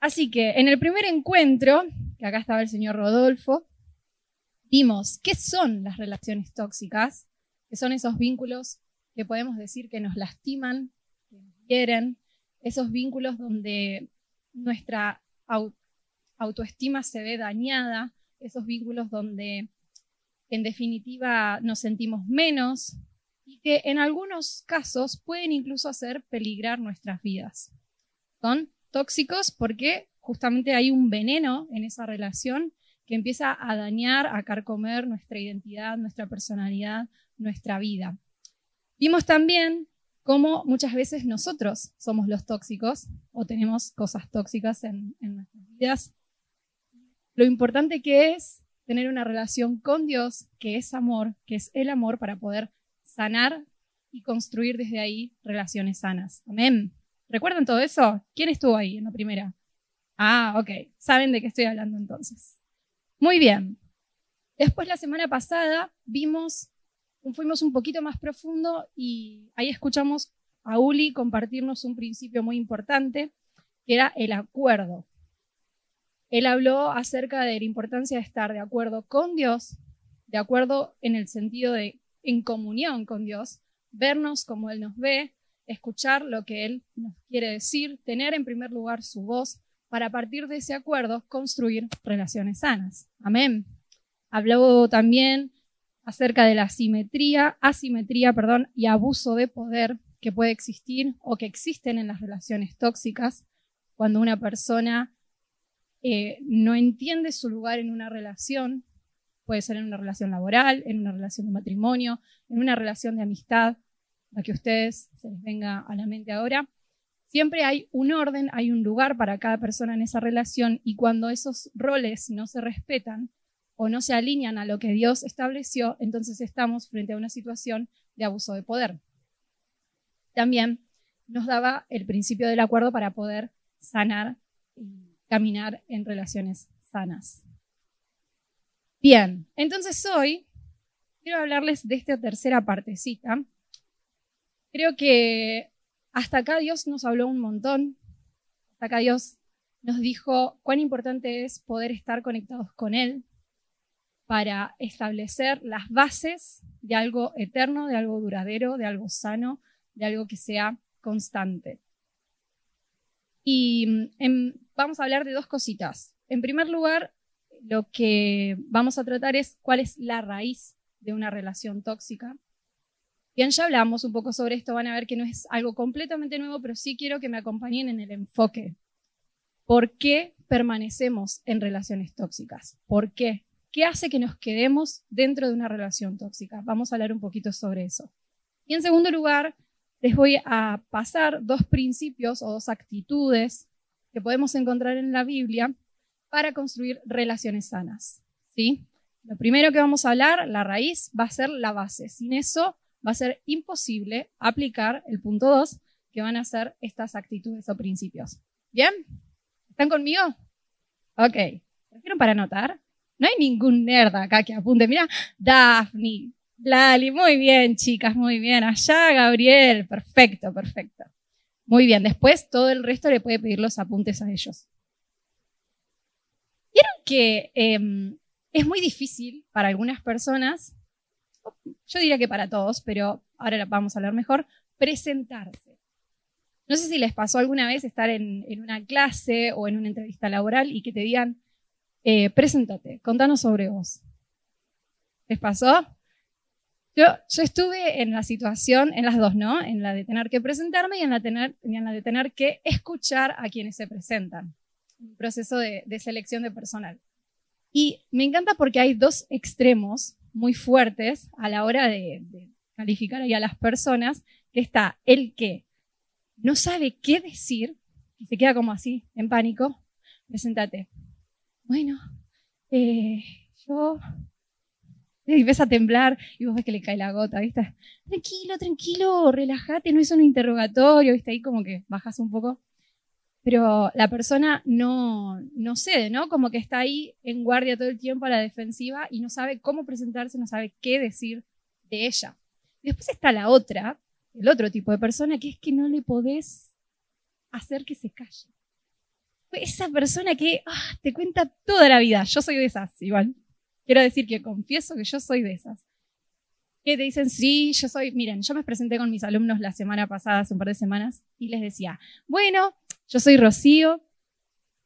Así que en el primer encuentro, que acá estaba el señor Rodolfo, vimos qué son las relaciones tóxicas, que son esos vínculos que podemos decir que nos lastiman, que nos hieren, esos vínculos donde nuestra autoestima se ve dañada, esos vínculos donde en definitiva nos sentimos menos y que en algunos casos pueden incluso hacer peligrar nuestras vidas. Son tóxicos porque justamente hay un veneno en esa relación que empieza a dañar, a carcomer nuestra identidad, nuestra personalidad, nuestra vida. Vimos también cómo muchas veces nosotros somos los tóxicos o tenemos cosas tóxicas en, nuestras vidas. Lo importante que es tener una relación con Dios, que es amor, que es el amor para poder sanar y construir desde ahí relaciones sanas. Amén. ¿Recuerdan todo eso? ¿Quién estuvo ahí en la primera? Ah, ok. Saben de qué estoy hablando entonces. Muy bien. Después la semana pasada vimos, fuimos un poquito más profundo y ahí escuchamos a Uli compartirnos un principio muy importante, que era el acuerdo. Él habló acerca de la importancia de estar de acuerdo con Dios, de acuerdo en el sentido de en comunión con Dios, vernos como Él nos ve, escuchar lo que Él nos quiere decir, tener en primer lugar su voz, para a partir de ese acuerdo construir relaciones sanas. Amén. Habló también acerca de la asimetría, asimetría, perdón, y abuso de poder que puede existir o que existen en las relaciones tóxicas cuando una persona eh, no entiende su lugar en una relación, puede ser en una relación laboral, en una relación de matrimonio, en una relación de amistad, la que ustedes se les venga a la mente ahora. Siempre hay un orden, hay un lugar para cada persona en esa relación y cuando esos roles no se respetan o no se alinean a lo que Dios estableció, entonces estamos frente a una situación de abuso de poder. También nos daba el principio del acuerdo para poder sanar y caminar en relaciones sanas. Bien, entonces hoy quiero hablarles de esta tercera partecita Creo que hasta acá Dios nos habló un montón. Hasta acá Dios nos dijo cuán importante es poder estar conectados con Él para establecer las bases de algo eterno, de algo duradero, de algo sano, de algo que sea constante. Y em, vamos a hablar de dos cositas. En primer lugar, lo que vamos a tratar es cuál es la raíz de una relación tóxica. Bien, ya hablamos un poco sobre esto, van a ver que no es algo completamente nuevo, pero sí quiero que me acompañen en el enfoque. ¿Por qué permanecemos en relaciones tóxicas? ¿Por qué? ¿Qué hace que nos quedemos dentro de una relación tóxica? Vamos a hablar un poquito sobre eso. Y en segundo lugar, les voy a pasar dos principios o dos actitudes que podemos encontrar en la Biblia para construir relaciones sanas. ¿sí? Lo primero que vamos a hablar, la raíz, va a ser la base. Sin eso va a ser imposible aplicar el punto 2, que van a ser estas actitudes o principios. ¿Bien? ¿Están conmigo? Ok. ¿Prefieren para anotar? No hay ningún nerd acá que apunte. Mira, Daphne, Lali, muy bien, chicas, muy bien. Allá, Gabriel, perfecto, perfecto. Muy bien, después todo el resto le puede pedir los apuntes a ellos. Vieron que em, es muy difícil para algunas personas yo diría que para todos, pero ahora vamos a hablar mejor, presentarse. No sé si les pasó alguna vez estar en, una clase o en una entrevista laboral y que te digan, eh, preséntate, contanos sobre vos. ¿Les pasó? Yo, yo, estuve en la situación, en las dos, ¿no? En la de tener que presentarme y en la, de tener que escuchar a quienes se presentan. Un proceso de selección de personal. Y me encanta porque hay dos extremos muy fuertes a la hora de, calificar ahí a las personas, que está el que no sabe qué decir y se queda como así, en pánico. Preséntate. Bueno, eh, yo... Y ves a temblar y vos ves que le cae la gota, ¿viste? Tranquilo, tranquilo, relájate, no es un interrogatorio, ¿viste? Ahí como que bajas un poco pero la persona no, no cede, ¿no? Como que está ahí en guardia todo el tiempo a la defensiva y no sabe cómo presentarse, no sabe qué decir de ella. después está la otra, el otro tipo de persona, que es que no le podés hacer que se calle. esa persona que ah, te cuenta toda la vida. Yo soy de esas, igual. Quiero decir que confieso que yo soy de esas. Que te dicen, sí, yo soy, miren, yo me presenté con mis alumnos la semana pasada, hace un par de semanas, y les decía, bueno, yo soy Rocío,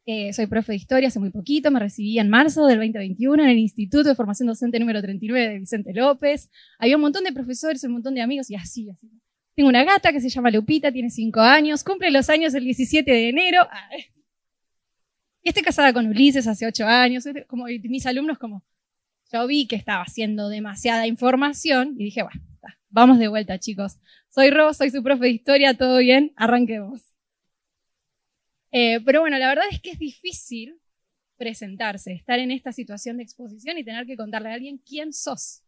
eh, soy profe de historia hace muy poquito, me recibí en marzo del 2021 en el Instituto de Formación Docente número 39 de Vicente López. Había un montón de profesores, un montón de amigos y así, así. Tengo una gata que se llama Lupita, tiene cinco años, cumple los años el 17 de enero. Y estoy casada con Ulises hace ocho años. Como mis alumnos, como yo vi que estaba haciendo demasiada información y dije, bueno, vamos de vuelta, chicos. Soy Ro, soy su profe de historia, todo bien, arranquemos. Eh, pero bueno, la verdad es que es difícil presentarse, estar en esta situación de exposición y tener que contarle a alguien quién sos.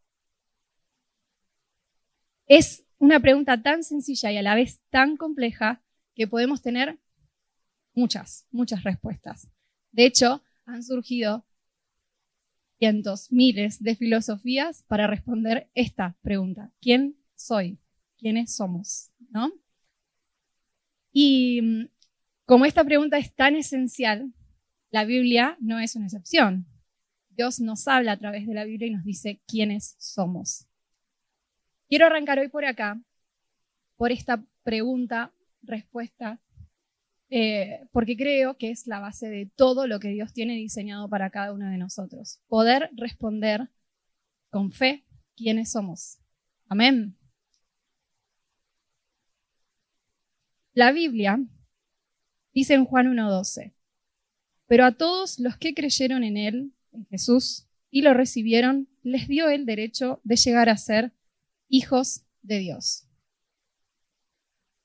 Es una pregunta tan sencilla y a la vez tan compleja que podemos tener muchas, muchas respuestas. De hecho, han surgido cientos, miles de filosofías para responder esta pregunta. ¿Quién soy? ¿Quiénes somos? ¿No? Y mm, como esta pregunta es tan esencial, la Biblia no es una excepción. Dios nos habla a través de la Biblia y nos dice quiénes somos. Quiero arrancar hoy por acá, por esta pregunta, respuesta, eh, porque creo que es la base de todo lo que Dios tiene diseñado para cada uno de nosotros. Poder responder con fe quiénes somos. Amén. La Biblia dice en Juan 1.12, pero a todos los que creyeron en Él, en Jesús, y lo recibieron, les dio el derecho de llegar a ser hijos de Dios.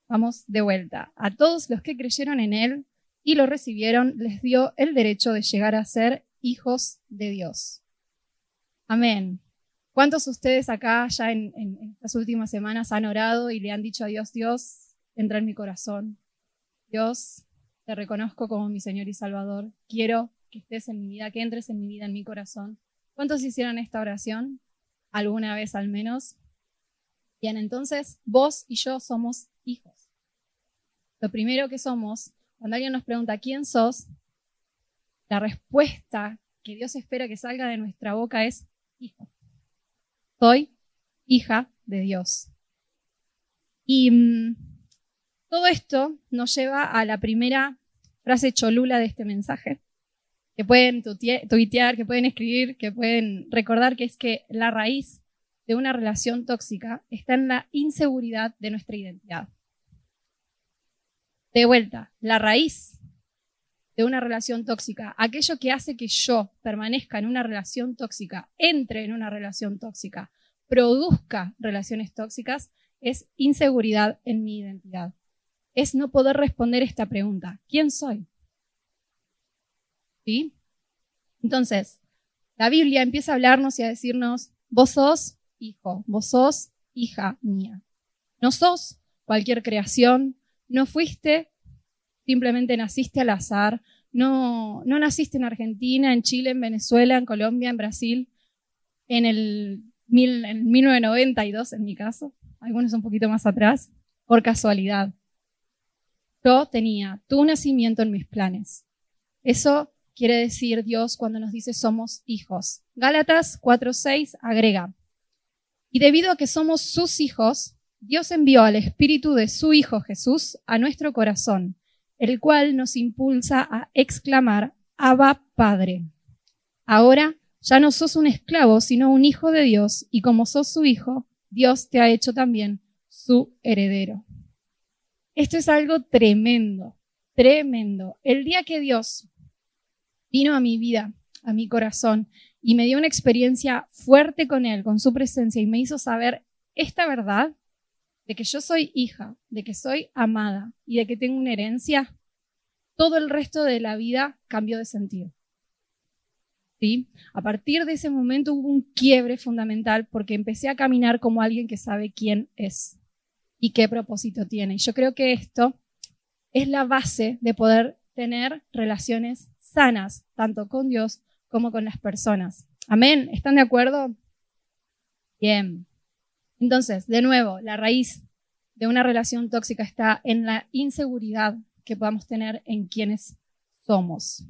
Vamos de vuelta. A todos los que creyeron en Él y lo recibieron, les dio el derecho de llegar a ser hijos de Dios. Amén. ¿Cuántos de ustedes acá ya en, estas últimas semanas han orado y le han dicho a Dios, Dios, entra en mi corazón? Dios, te reconozco como mi Señor y Salvador. Quiero que estés en mi vida, que entres en mi vida, en mi corazón. ¿Cuántos hicieron esta oración? ¿Alguna vez al menos? Bien, entonces vos y yo somos hijos. Lo primero que somos, cuando alguien nos pregunta quién sos, la respuesta que Dios espera que salga de nuestra boca es hijo. Soy hija de Dios. Y mm, todo esto nos lleva a la primera frase cholula de este mensaje, que pueden tuitear, que pueden escribir, que pueden recordar, que es que la raíz de una relación tóxica está en la inseguridad de nuestra identidad. De vuelta, la raíz de una relación tóxica, aquello que hace que yo permanezca en una relación tóxica, entre en una relación tóxica, produzca relaciones tóxicas, es inseguridad en mi identidad. Es no poder responder esta pregunta, ¿quién soy? ¿Sí? Entonces, la Biblia empieza a hablarnos y a decirnos, vos sos hijo, vos sos hija mía. No sos cualquier creación, no fuiste, simplemente naciste al azar, no, no naciste en Argentina, en Chile, en Venezuela, en Colombia, en Brasil, en el en 1992 en mi caso, algunos un poquito más atrás, por casualidad. Yo tenía tu nacimiento en mis planes. Eso quiere decir Dios cuando nos dice somos hijos. Gálatas 4:6 agrega, y debido a que somos sus hijos, Dios envió al Espíritu de su Hijo Jesús a nuestro corazón, el cual nos impulsa a exclamar, Abba Padre. Ahora ya no sos un esclavo, sino un hijo de Dios, y como sos su hijo, Dios te ha hecho también su heredero. Esto es algo tremendo, tremendo. El día que Dios vino a mi vida, a mi corazón, y me dio una experiencia fuerte con Él, con su presencia, y me hizo saber esta verdad de que yo soy hija, de que soy amada y de que tengo una herencia, todo el resto de la vida cambió de sentido. ¿Sí? A partir de ese momento hubo un quiebre fundamental porque empecé a caminar como alguien que sabe quién es y qué propósito tiene. Yo creo que esto es la base de poder tener relaciones sanas, tanto con Dios como con las personas. Amén. ¿Están de acuerdo? Bien. Entonces, de nuevo, la raíz de una relación tóxica está en la inseguridad que podamos tener en quienes somos.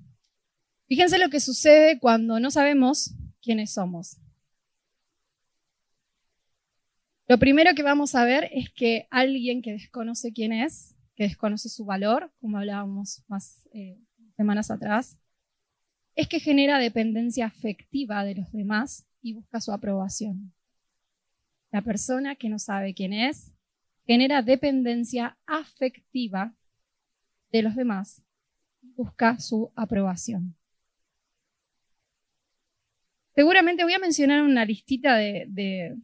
Fíjense lo que sucede cuando no sabemos quiénes somos. Lo primero que vamos a ver es que alguien que desconoce quién es, que desconoce su valor, como hablábamos más eh, semanas atrás, es que genera dependencia afectiva de los demás y busca su aprobación. La persona que no sabe quién es genera dependencia afectiva de los demás y busca su aprobación. Seguramente voy a mencionar una listita de, de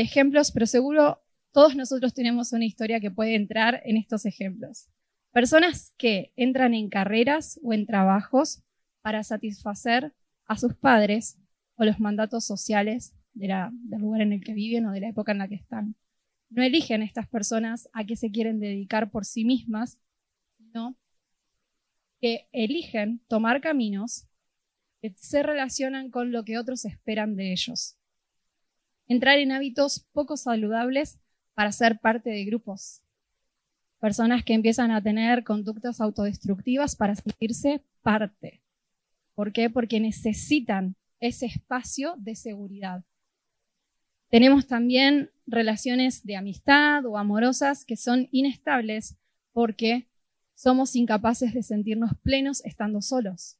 ejemplos, pero seguro todos nosotros tenemos una historia que puede entrar en estos ejemplos. Personas que entran en carreras o en trabajos para satisfacer a sus padres o los mandatos sociales del lugar en el que viven o de la época en la que están. No eligen estas personas a qué se quieren dedicar por sí mismas, sino que eligen tomar caminos que se relacionan con lo que otros esperan de ellos. Entrar en hábitos poco saludables para ser parte de grupos. Personas que empiezan a tener conductas autodestructivas para sentirse parte. ¿Por qué? Porque necesitan ese espacio de seguridad. Tenemos también relaciones de amistad o amorosas que son inestables porque somos incapaces de sentirnos plenos estando solos.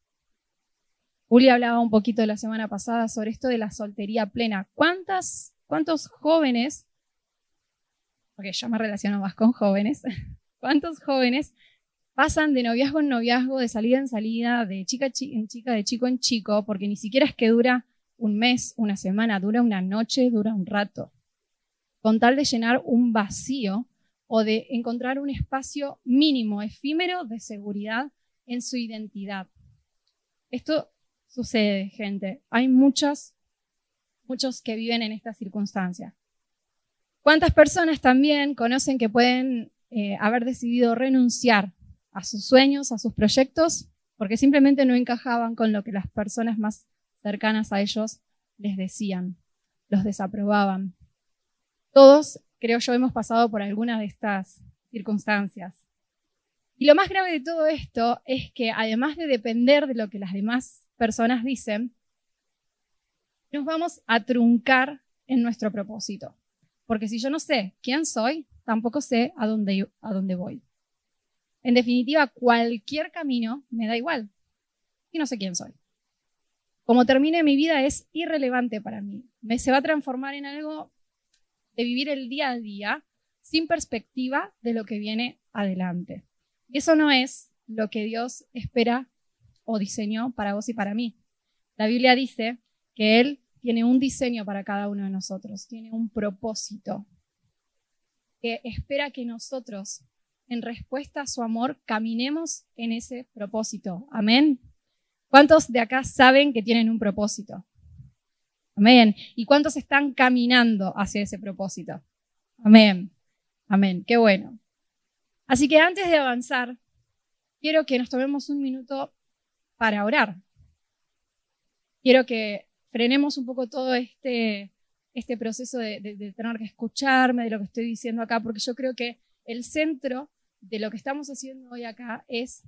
Uli hablaba un poquito la semana pasada sobre esto de la soltería plena. ¿Cuántas, ¿Cuántos jóvenes, porque yo me relaciono más con jóvenes, cuántos jóvenes pasan de noviazgo en noviazgo, de salida en salida, de chica en chica, de chico en chico, porque ni siquiera es que dura un mes, una semana, dura una noche, dura un rato, con tal de llenar un vacío o de encontrar un espacio mínimo, efímero de seguridad en su identidad. Esto sucede, gente. Hay muchos, muchos que viven en esta circunstancia. ¿Cuántas personas también conocen que pueden eh, haber decidido renunciar a sus sueños, a sus proyectos, porque simplemente no encajaban con lo que las personas más cercanas a ellos les decían, los desaprobaban. Todos, creo yo, hemos pasado por alguna de estas circunstancias. Y lo más grave de todo esto es que además de depender de lo que las demás personas dicen, nos vamos a truncar en nuestro propósito. Porque si yo no sé quién soy, tampoco sé a dónde, a dónde voy. En definitiva, cualquier camino me da igual. Y no sé quién soy como termine mi vida es irrelevante para mí. Me se va a transformar en algo de vivir el día a día sin perspectiva de lo que viene adelante. Y eso no es lo que Dios espera o diseñó para vos y para mí. La Biblia dice que Él tiene un diseño para cada uno de nosotros, tiene un propósito, que espera que nosotros, en respuesta a su amor, caminemos en ese propósito. Amén. ¿Cuántos de acá saben que tienen un propósito? Amén. ¿Y cuántos están caminando hacia ese propósito? Amén. Amén. Qué bueno. Así que antes de avanzar, quiero que nos tomemos un minuto para orar. Quiero que frenemos un poco todo este, este proceso de, de tener que escucharme, de lo que estoy diciendo acá, porque yo creo que el centro de lo que estamos haciendo hoy acá es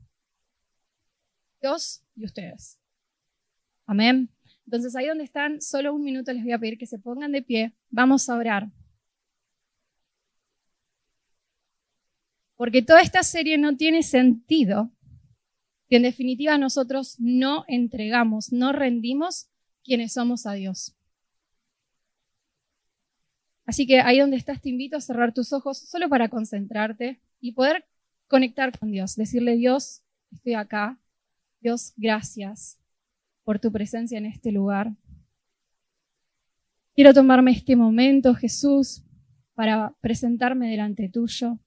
Dios y ustedes. Amén. Entonces ahí donde están, solo un minuto les voy a pedir que se pongan de pie. Vamos a orar. Porque toda esta serie no tiene sentido si en definitiva nosotros no entregamos, no rendimos quienes somos a Dios. Así que ahí donde estás te invito a cerrar tus ojos solo para concentrarte y poder conectar con Dios, decirle Dios, estoy acá, Dios, gracias por tu presencia en este lugar. Quiero tomarme este momento, Jesús, para presentarme delante tuyo,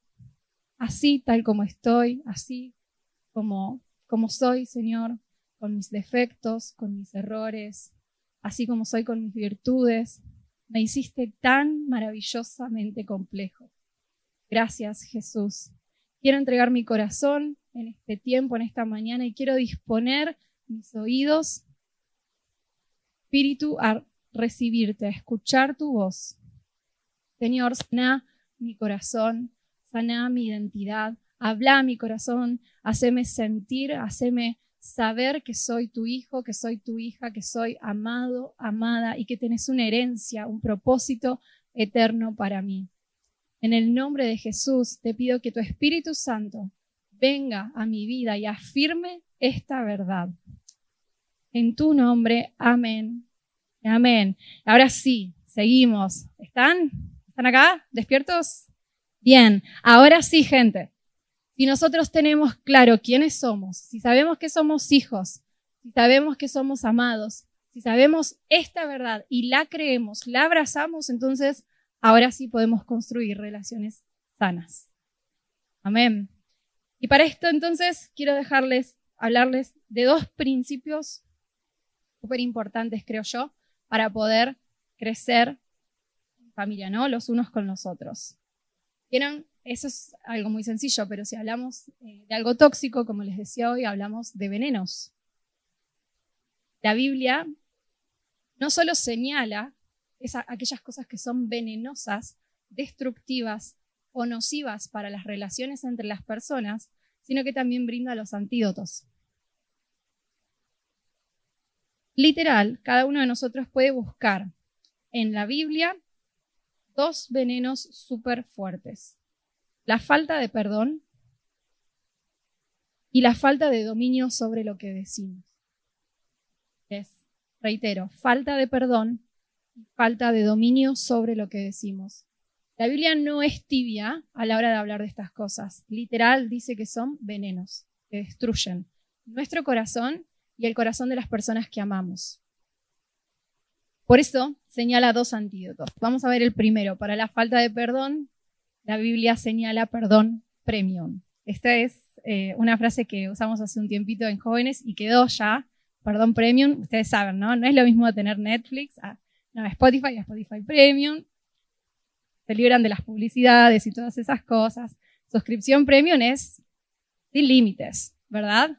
así tal como estoy, así como, como soy, Señor, con mis defectos, con mis errores, así como soy con mis virtudes. Me hiciste tan maravillosamente complejo. Gracias, Jesús. Quiero entregar mi corazón en este tiempo, en esta mañana, y quiero disponer mis oídos, espíritu, a recibirte, a escuchar tu voz. Señor, sana mi corazón, sana mi identidad, habla a mi corazón, haceme sentir, haceme saber que soy tu hijo, que soy tu hija, que soy amado, amada y que tenés una herencia, un propósito eterno para mí. En el nombre de Jesús te pido que tu Espíritu Santo venga a mi vida y afirme esta verdad. En tu nombre, amén. Amén. Ahora sí, seguimos. ¿Están? ¿Están acá? ¿Despiertos? Bien. Ahora sí, gente. Si nosotros tenemos claro quiénes somos, si sabemos que somos hijos, si sabemos que somos amados, si sabemos esta verdad y la creemos, la abrazamos, entonces ahora sí podemos construir relaciones sanas. Amén. Y para esto entonces quiero dejarles, hablarles de dos principios súper importantes, creo yo, para poder crecer en familia, ¿no? Los unos con los otros. Eso es algo muy sencillo, pero si hablamos eh, de algo tóxico, como les decía hoy, hablamos de venenos. La Biblia no solo señala aquellas cosas que son venenosas, destructivas o nocivas para las relaciones entre las personas, sino que también brinda los antídotos. Literal, cada uno de nosotros puede buscar en la Biblia dos venenos súper fuertes. La falta de perdón y la falta de dominio sobre lo que decimos. Es, reitero, falta de perdón y falta de dominio sobre lo que decimos. La Biblia no es tibia a la hora de hablar de estas cosas. Literal dice que son venenos, que destruyen nuestro corazón y el corazón de las personas que amamos. Por eso señala dos antídotos. Vamos a ver el primero. Para la falta de perdón, la Biblia señala perdón premium. Esta es eh, una frase que usamos hace un tiempito en jóvenes y quedó ya. Perdón premium, ustedes saben, ¿no? No es lo mismo tener Netflix, no, Spotify, a Spotify Premium. Se libran de las publicidades y todas esas cosas. Suscripción premium es sin límites, ¿verdad?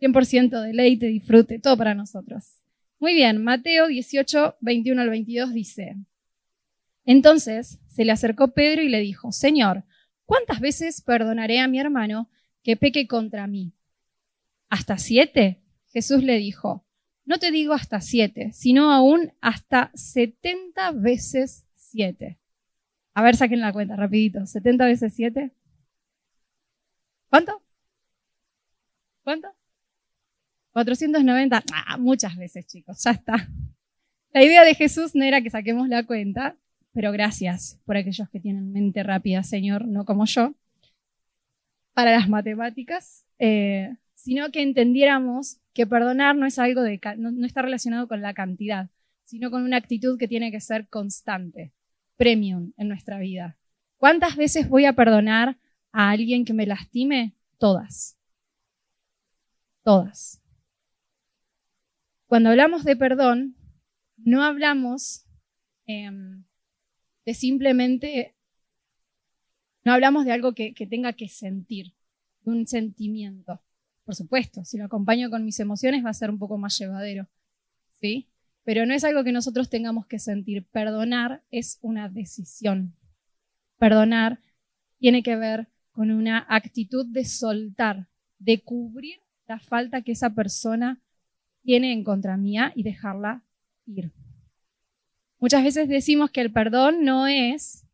100% deleite, disfrute, todo para nosotros. Muy bien, Mateo 18, 21 al 22 dice, entonces se le acercó Pedro y le dijo, Señor, ¿cuántas veces perdonaré a mi hermano que peque contra mí? ¿Hasta siete? Jesús le dijo, no te digo hasta siete, sino aún hasta setenta veces siete. A ver, saquen la cuenta, rapidito. ¿70 veces siete? ¿Cuánto? ¿Cuánto? 490, ah, muchas veces, chicos, ya está. La idea de Jesús no era que saquemos la cuenta, pero gracias por aquellos que tienen mente rápida, Señor, no como yo, para las matemáticas, eh, sino que entendiéramos que perdonar no es algo de, no está relacionado con la cantidad, sino con una actitud que tiene que ser constante, premium en nuestra vida. ¿Cuántas veces voy a perdonar a alguien que me lastime? Todas. Todas. Cuando hablamos de perdón, no hablamos em, de simplemente, no hablamos de algo que, tenga que sentir, de un sentimiento. Por supuesto, si lo acompaño con mis emociones va a ser un poco más llevadero, ¿sí? Pero no es algo que nosotros tengamos que sentir. Perdonar es una decisión. Perdonar tiene que ver con una actitud de soltar, de cubrir la falta que esa persona tiene en contra mía y dejarla ir. Muchas veces decimos que el perdón no es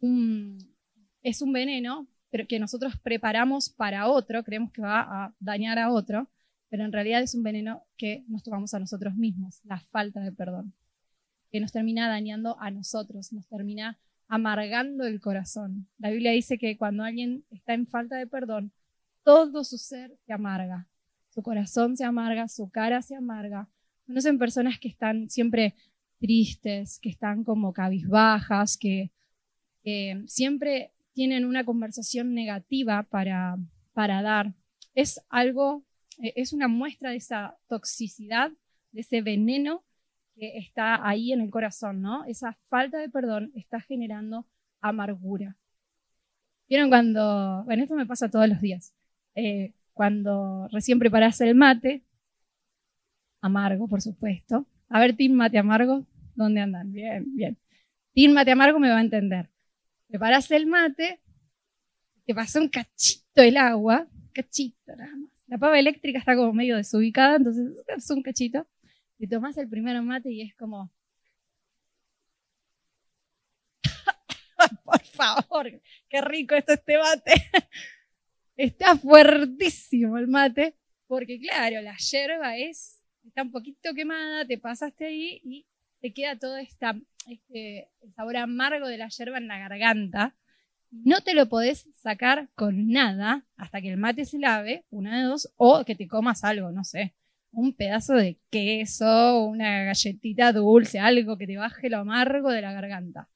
un, es un veneno pero que nosotros preparamos para otro, creemos que va a dañar a otro, pero en realidad es un veneno que nos tomamos a nosotros mismos, la falta de perdón, que nos termina dañando a nosotros, nos termina amargando el corazón. La Biblia dice que cuando alguien está en falta de perdón, todo su ser se amarga, su corazón se amarga, su cara se amarga. Conocen personas que están siempre tristes, que están como cabizbajas, que, siempre tienen una conversación negativa para, para dar. Es algo, eh, es una muestra de esa toxicidad, de ese veneno que está ahí en el corazón, ¿no? Esa falta de perdón está generando amargura. ¿Vieron cuando, bueno, esto me pasa todos los días, eh, cuando recién preparas el mate, amargo, por supuesto. A ver, Team Mate Amargo, ¿dónde andan? Bien, bien. Team Mate Amargo me va a entender. Preparas el mate, te pasó un cachito el agua, cachito nada más. La pava eléctrica está como medio desubicada, entonces es un cachito. Te tomas el primer mate y es como, por favor, qué rico esto este mate. Está fuertísimo el mate, porque claro, la yerba es, está un poquito quemada, te pasaste ahí y te queda todo esta, este, sabor amargo de la yerba en la garganta. No te lo podés sacar con nada hasta que el mate se lave, una de dos, o que te comas algo, no sé, un pedazo de queso, una galletita dulce, algo que te baje lo amargo de la garganta.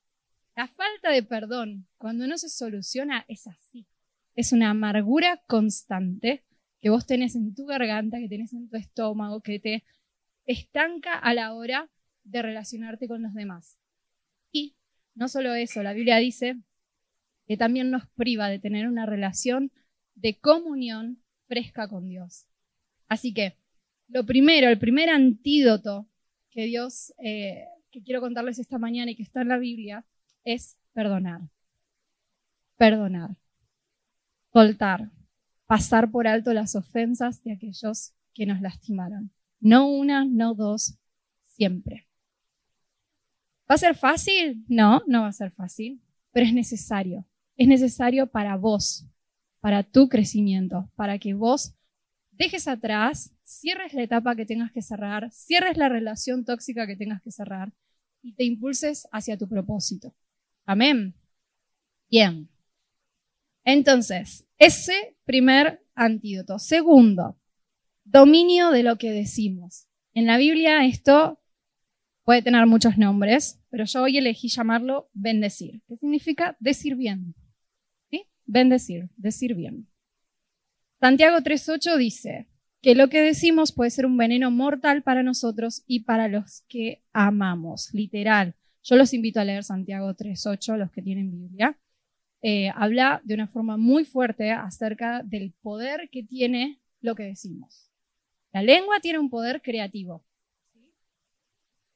La falta de perdón, cuando no se soluciona, es así. Es una amargura constante que vos tenés en tu garganta, que tenés en tu estómago, que te estanca a la hora de relacionarte con los demás. Y no solo eso, la Biblia dice que también nos priva de tener una relación de comunión fresca con Dios. Así que lo primero, el primer antídoto que Dios, eh, que quiero contarles esta mañana y que está en la Biblia, es perdonar. Perdonar. Soltar. Pasar por alto las ofensas de aquellos que nos lastimaron. No una, no dos, siempre. ¿Va a ser fácil? No, no va a ser fácil, pero es necesario. Es necesario para vos, para tu crecimiento, para que vos dejes atrás, cierres la etapa que tengas que cerrar, cierres la relación tóxica que tengas que cerrar y te impulses hacia tu propósito. Amén. Bien. Entonces, ese primer antídoto. Segundo, dominio de lo que decimos. En la Biblia esto puede tener muchos nombres, pero yo hoy elegí llamarlo bendecir, ¿Qué significa decir bien. ¿Sí? Bendecir, decir bien. Santiago 3.8 dice que lo que decimos puede ser un veneno mortal para nosotros y para los que amamos, literal. Yo los invito a leer Santiago 3.8, los que tienen Biblia. Eh, habla de una forma muy fuerte acerca del poder que tiene lo que decimos. La lengua tiene un poder creativo.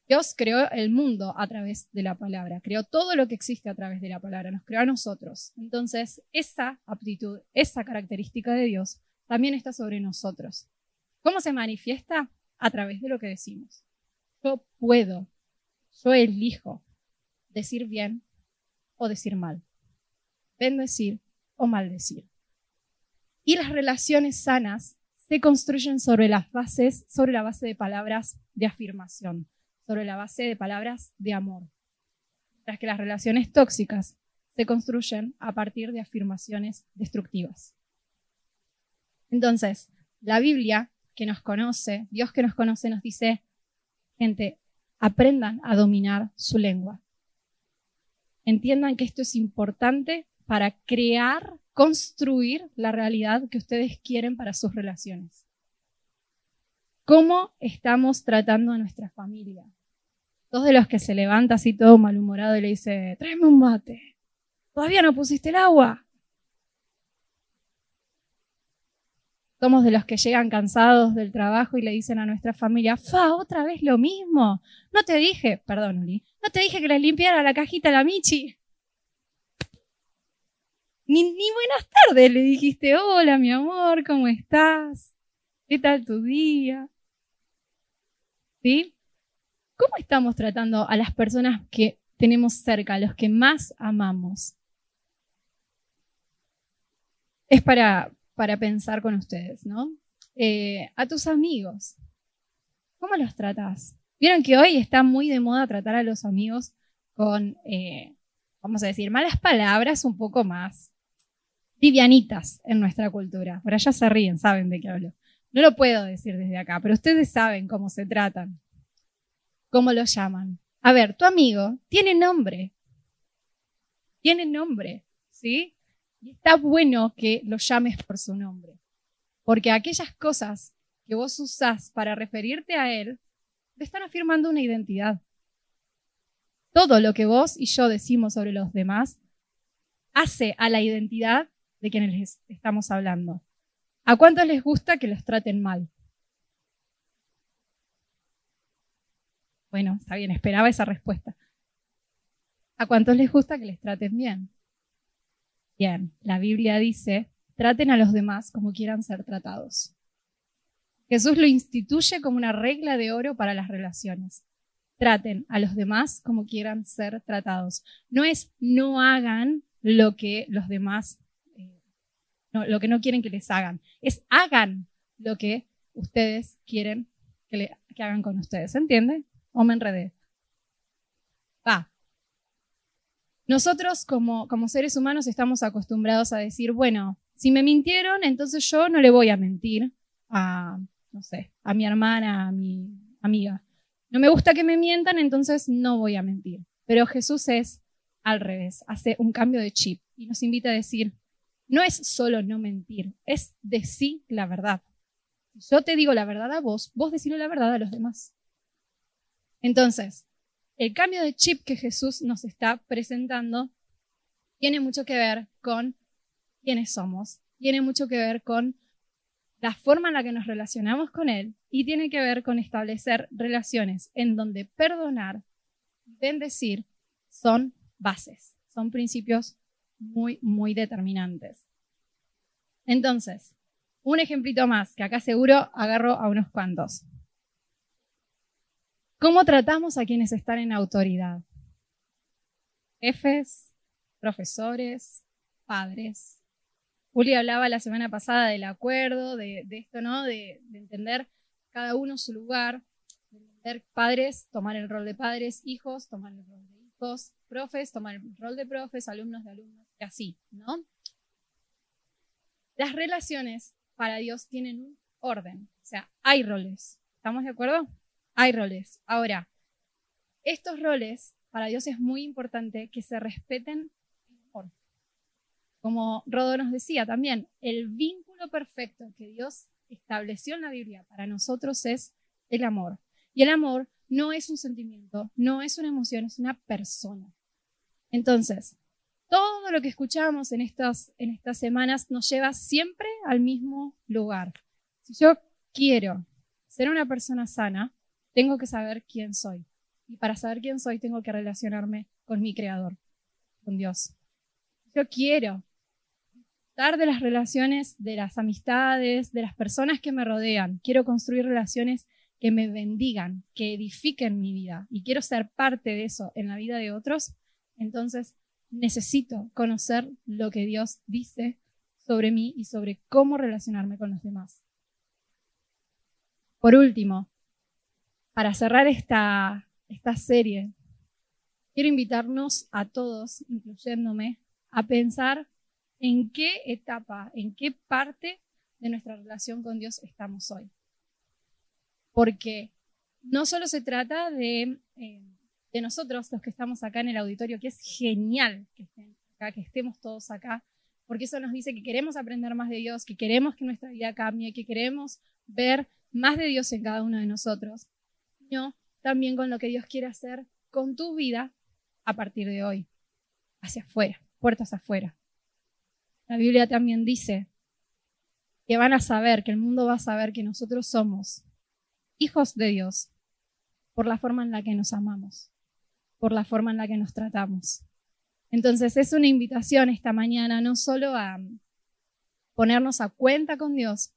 Dios creó el mundo a través de la palabra, creó todo lo que existe a través de la palabra, nos creó a nosotros. Entonces, esa aptitud, esa característica de Dios también está sobre nosotros. ¿Cómo se manifiesta? A través de lo que decimos. Yo puedo yo elijo decir bien o decir mal, bendecir o maldecir. Y las relaciones sanas se construyen sobre las bases, sobre la base de palabras de afirmación, sobre la base de palabras de amor. Mientras que las relaciones tóxicas se construyen a partir de afirmaciones destructivas. Entonces, la Biblia que nos conoce, Dios que nos conoce, nos dice, gente, aprendan a dominar su lengua. Entiendan que esto es importante para crear, construir la realidad que ustedes quieren para sus relaciones. ¿Cómo estamos tratando a nuestra familia? Dos de los que se levanta así todo malhumorado y le dice, tráeme un mate. ¿Todavía no pusiste el agua? Somos de los que llegan cansados del trabajo y le dicen a nuestra familia, fa, otra vez lo mismo. No te dije, perdón, Uli, no te dije que les limpiara la cajita a la Michi. Ni, ni buenas tardes le dijiste, hola mi amor, ¿cómo estás? ¿Qué tal tu día? ¿Sí? ¿Cómo estamos tratando a las personas que tenemos cerca, a los que más amamos? Es para, para pensar con ustedes, ¿no? Eh, a tus amigos, ¿cómo los tratas? Vieron que hoy está muy de moda tratar a los amigos con, eh, vamos a decir, malas palabras un poco más livianitas en nuestra cultura. Por allá se ríen, saben de qué hablo. No lo puedo decir desde acá, pero ustedes saben cómo se tratan, cómo lo llaman. A ver, tu amigo tiene nombre. Tiene nombre, ¿sí? Y está bueno que lo llames por su nombre, porque aquellas cosas que vos usás para referirte a él, te están afirmando una identidad. Todo lo que vos y yo decimos sobre los demás hace a la identidad de quienes les estamos hablando. ¿A cuántos les gusta que los traten mal? Bueno, está bien, esperaba esa respuesta. ¿A cuántos les gusta que les traten bien? Bien, la Biblia dice, traten a los demás como quieran ser tratados. Jesús lo instituye como una regla de oro para las relaciones. Traten a los demás como quieran ser tratados. No es no hagan lo que los demás, lo que no quieren que les hagan. Es hagan lo que ustedes quieren que hagan con ustedes. ¿Se entiende? ¿O me enredé? Va. Nosotros como, como seres humanos estamos acostumbrados a decir, bueno, si me mintieron, entonces yo no le voy a mentir a, no sé, a mi hermana, a mi amiga. No me gusta que me mientan, entonces no voy a mentir. Pero Jesús es al revés, hace un cambio de chip y nos invita a decir, no es solo no mentir, es decir la verdad. Yo te digo la verdad a vos, vos decirle la verdad a los demás. Entonces, el cambio de chip que Jesús nos está presentando tiene mucho que ver con quiénes somos, tiene mucho que ver con la forma en la que nos relacionamos con Él y tiene que ver con establecer relaciones en donde perdonar y bendecir son bases, son principios muy, muy determinantes. Entonces, un ejemplito más, que acá seguro agarro a unos cuantos. ¿Cómo tratamos a quienes están en autoridad? Jefes, profesores, padres. Juli hablaba la semana pasada del acuerdo, de, esto, ¿no? De, entender cada uno su lugar, de entender padres, tomar el rol de padres, hijos, tomar el rol de hijos, profes, tomar el rol de profes, alumnos de alumnos, así, ¿no? Las relaciones para Dios tienen un orden, o sea, hay roles. ¿Estamos de acuerdo? Hay roles. Ahora, estos roles, para Dios es muy importante que se respeten Como Rodo nos decía también, el vínculo perfecto que Dios estableció en la Biblia para nosotros es el amor. Y el amor no es un sentimiento, no es una emoción, es una persona. Entonces, todo lo que escuchamos en estas, en estas semanas nos lleva siempre al mismo lugar. Si yo quiero ser una persona sana, tengo que saber quién soy. Y para saber quién soy, tengo que relacionarme con mi creador, con Dios. Yo quiero dar de las relaciones, de las amistades, de las personas que me rodean. Quiero construir relaciones que me bendigan, que edifiquen mi vida. Y quiero ser parte de eso en la vida de otros. Entonces, necesito conocer lo que Dios dice sobre mí y sobre cómo relacionarme con los demás. Por último, para cerrar esta, esta serie, quiero invitarnos a todos, incluyéndome, a pensar en qué etapa, en qué parte de nuestra relación con Dios estamos hoy. Porque no solo se trata de, eh, de nosotros, los que estamos acá en el auditorio, que es genial que, estén acá, que estemos todos acá, porque eso nos dice que queremos aprender más de Dios, que queremos que nuestra vida cambie, que queremos ver más de Dios en cada uno de nosotros también con lo que Dios quiere hacer con tu vida a partir de hoy, hacia afuera, puertas afuera. La Biblia también dice que van a saber, que el mundo va a saber que nosotros somos hijos de Dios por la forma en la que nos amamos, por la forma en la que nos tratamos. Entonces es una invitación esta mañana no solo a ponernos a cuenta con Dios,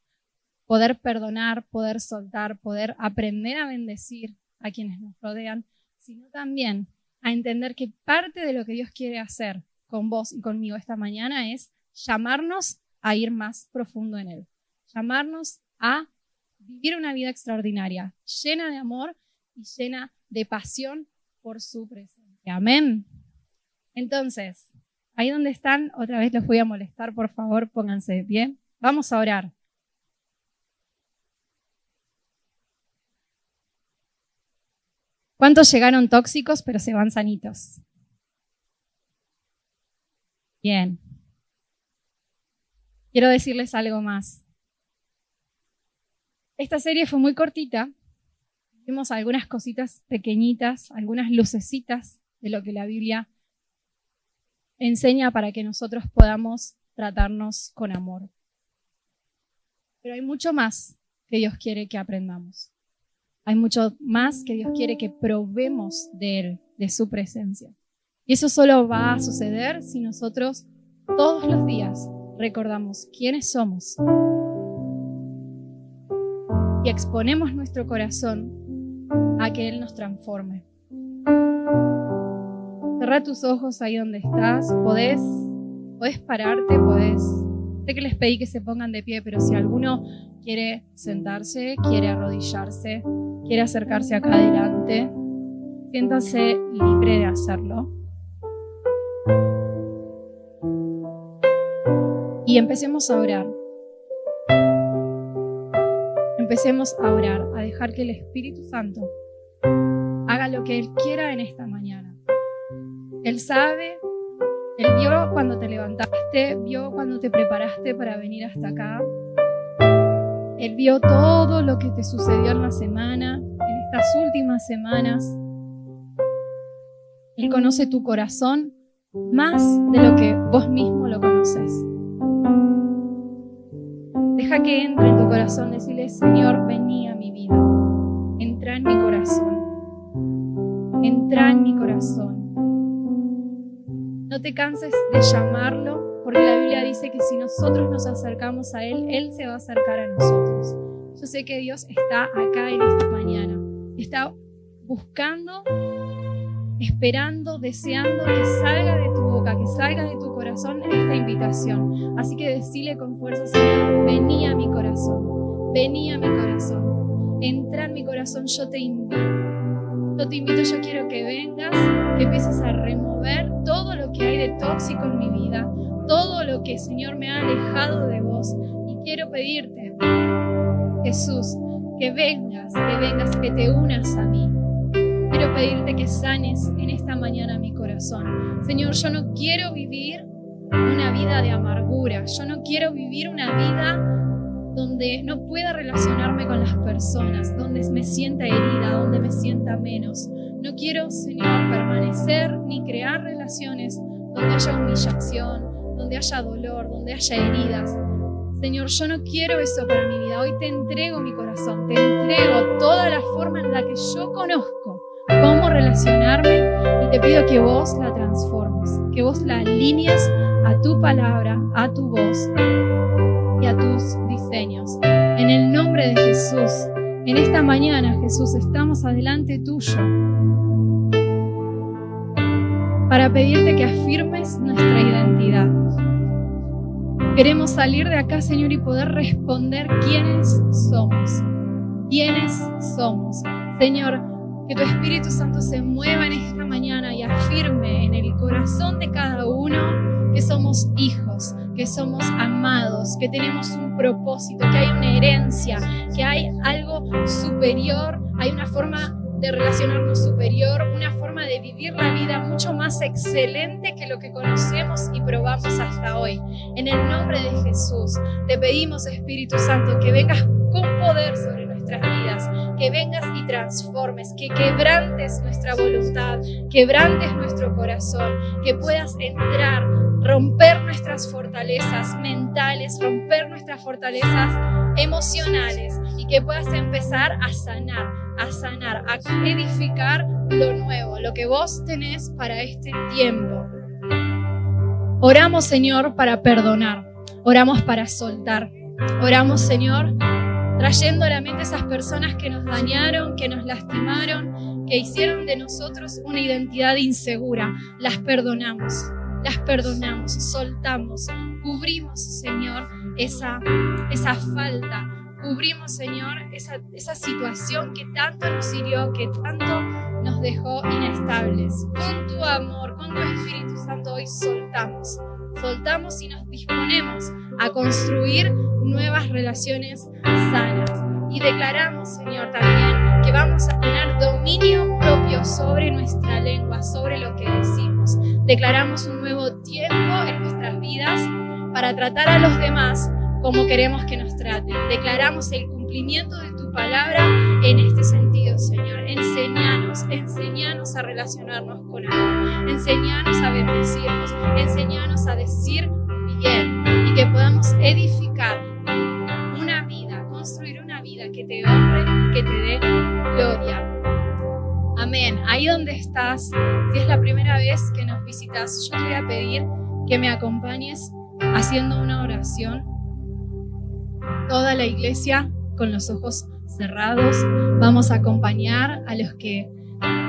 poder perdonar, poder soltar, poder aprender a bendecir a quienes nos rodean, sino también a entender que parte de lo que Dios quiere hacer con vos y conmigo esta mañana es llamarnos a ir más profundo en Él, llamarnos a vivir una vida extraordinaria, llena de amor y llena de pasión por su presencia. Amén. Entonces, ahí donde están, otra vez los voy a molestar, por favor, pónganse de pie. Vamos a orar. ¿Cuántos llegaron tóxicos pero se van sanitos? Bien. Quiero decirles algo más. Esta serie fue muy cortita. Vimos algunas cositas pequeñitas, algunas lucecitas de lo que la Biblia enseña para que nosotros podamos tratarnos con amor. Pero hay mucho más que Dios quiere que aprendamos. Hay mucho más que Dios quiere que probemos de Él, de su presencia. Y eso solo va a suceder si nosotros todos los días recordamos quiénes somos y exponemos nuestro corazón a que Él nos transforme. Cerra tus ojos ahí donde estás, podés, podés pararte, podés... Sé que les pedí que se pongan de pie, pero si alguno quiere sentarse, quiere arrodillarse, quiere acercarse acá adelante, siéntase libre de hacerlo. Y empecemos a orar. Empecemos a orar, a dejar que el Espíritu Santo que Él quiera en esta mañana. Él sabe, Él vio cuando te levantaste, vio cuando te preparaste para venir hasta acá. Él vio todo lo que te sucedió en la semana, en estas últimas semanas. Él conoce tu corazón más de lo que vos mismo lo conoces. Deja que entre en tu corazón, decirle, Señor, vení a mi vida. Entra en mi corazón. Entra en mi corazón. No te canses de llamarlo, porque la Biblia dice que si nosotros nos acercamos a Él, Él se va a acercar a nosotros. Yo sé que Dios está acá en esta mañana. Está buscando esperando, deseando que salga de tu boca, que salga de tu corazón esta invitación. Así que decile con fuerza, Señor, vení a mi corazón, vení a mi corazón, entra en mi corazón, yo te invito. Yo te invito, yo quiero que vengas, que empieces a remover todo lo que hay de tóxico en mi vida, todo lo que, Señor, me ha alejado de vos. Y quiero pedirte, Jesús, que vengas, que vengas, que te unas a mí quiero pedirte que sanes en esta mañana mi corazón. Señor, yo no quiero vivir una vida de amargura. Yo no quiero vivir una vida donde no pueda relacionarme con las personas, donde me sienta herida, donde me sienta menos. No quiero, Señor, permanecer ni crear relaciones donde haya humillación, donde haya dolor, donde haya heridas. Señor, yo no quiero eso para mi vida. Hoy te entrego mi corazón, te entrego toda la forma en la que yo conozco cómo relacionarme y te pido que vos la transformes, que vos la alinees a tu palabra, a tu voz y a tus diseños. En el nombre de Jesús, en esta mañana, Jesús, estamos adelante tuyo para pedirte que afirmes nuestra identidad. Queremos salir de acá, Señor, y poder responder quiénes somos. ¿Quiénes somos? Señor, que tu Espíritu Santo se mueva en esta mañana y afirme en el corazón de cada uno que somos hijos, que somos amados, que tenemos un propósito, que hay una herencia, que hay algo superior, hay una forma de relacionarnos superior, una forma de vivir la vida mucho más excelente que lo que conocemos y probamos hasta hoy. En el nombre de Jesús, te pedimos, Espíritu Santo, que vengas con poder sobre vidas, que vengas y transformes, que quebrantes nuestra voluntad, quebrantes nuestro corazón, que puedas entrar, romper nuestras fortalezas mentales, romper nuestras fortalezas emocionales y que puedas empezar a sanar, a sanar, a edificar lo nuevo, lo que vos tenés para este tiempo. Oramos, Señor, para perdonar. Oramos para soltar. Oramos, Señor, trayendo a la mente esas personas que nos dañaron, que nos lastimaron, que hicieron de nosotros una identidad insegura. Las perdonamos, las perdonamos, soltamos, cubrimos, Señor, esa, esa falta, cubrimos, Señor, esa, esa situación que tanto nos hirió, que tanto nos dejó inestables. Con tu amor, con tu Espíritu Santo, hoy soltamos, soltamos y nos disponemos a construir nuevas relaciones sanas. Y declaramos, Señor, también que vamos a tener dominio propio sobre nuestra lengua, sobre lo que decimos. Declaramos un nuevo tiempo en nuestras vidas para tratar a los demás como queremos que nos traten. Declaramos el cumplimiento de tu palabra en este sentido, Señor. Enseñanos, enseñanos a relacionarnos con amor. Enseñanos a bendecirnos. Enseñanos a decir bien y que podamos edificar una vida, construir una vida que te honre y que te dé gloria. Amén. Ahí donde estás, si es la primera vez que nos visitas, yo te voy a pedir que me acompañes haciendo una oración. Toda la iglesia con los ojos cerrados. Vamos a acompañar a los que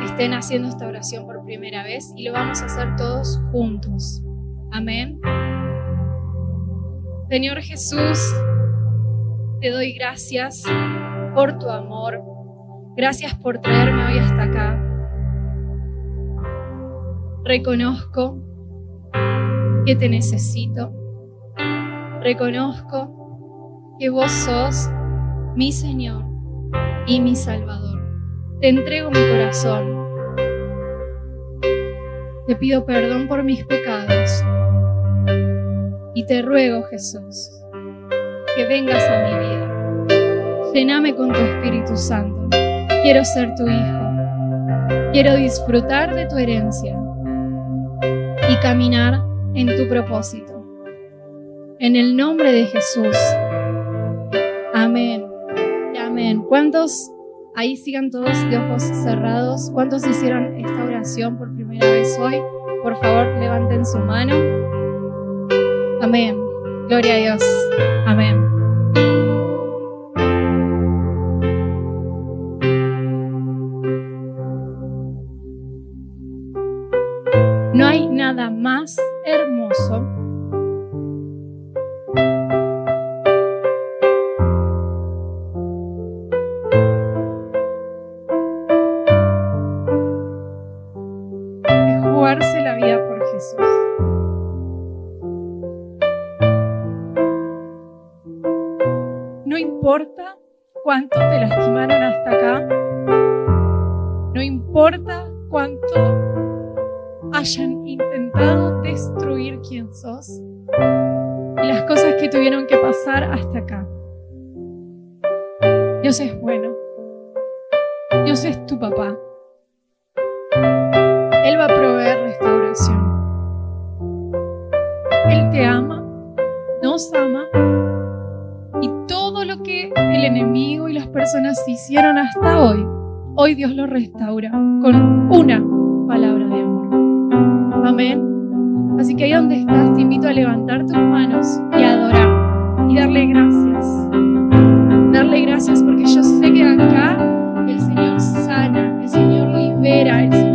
estén haciendo esta oración por primera vez y lo vamos a hacer todos juntos. Amén. Señor Jesús, te doy gracias por tu amor. Gracias por traerme hoy hasta acá. Reconozco que te necesito. Reconozco que vos sos mi Señor y mi Salvador. Te entrego mi corazón. Te pido perdón por mis pecados. Y te ruego, Jesús, que vengas a mi vida. Lléname con tu Espíritu Santo. Quiero ser tu hijo. Quiero disfrutar de tu herencia y caminar en tu propósito. En el nombre de Jesús. Amén. Amén. ¿Cuántos ahí sigan todos de ojos cerrados? ¿Cuántos hicieron esta oración por primera vez hoy? Por favor, levanten su mano. Amén. Gloria a Dios. Amén. nos ama y todo lo que el enemigo y las personas hicieron hasta hoy, hoy Dios lo restaura con una palabra de amor. Amén. Así que ahí donde estás, te invito a levantar tus manos y a adorar y darle gracias. Darle gracias porque yo sé que acá el Señor sana, el Señor libera, el Señor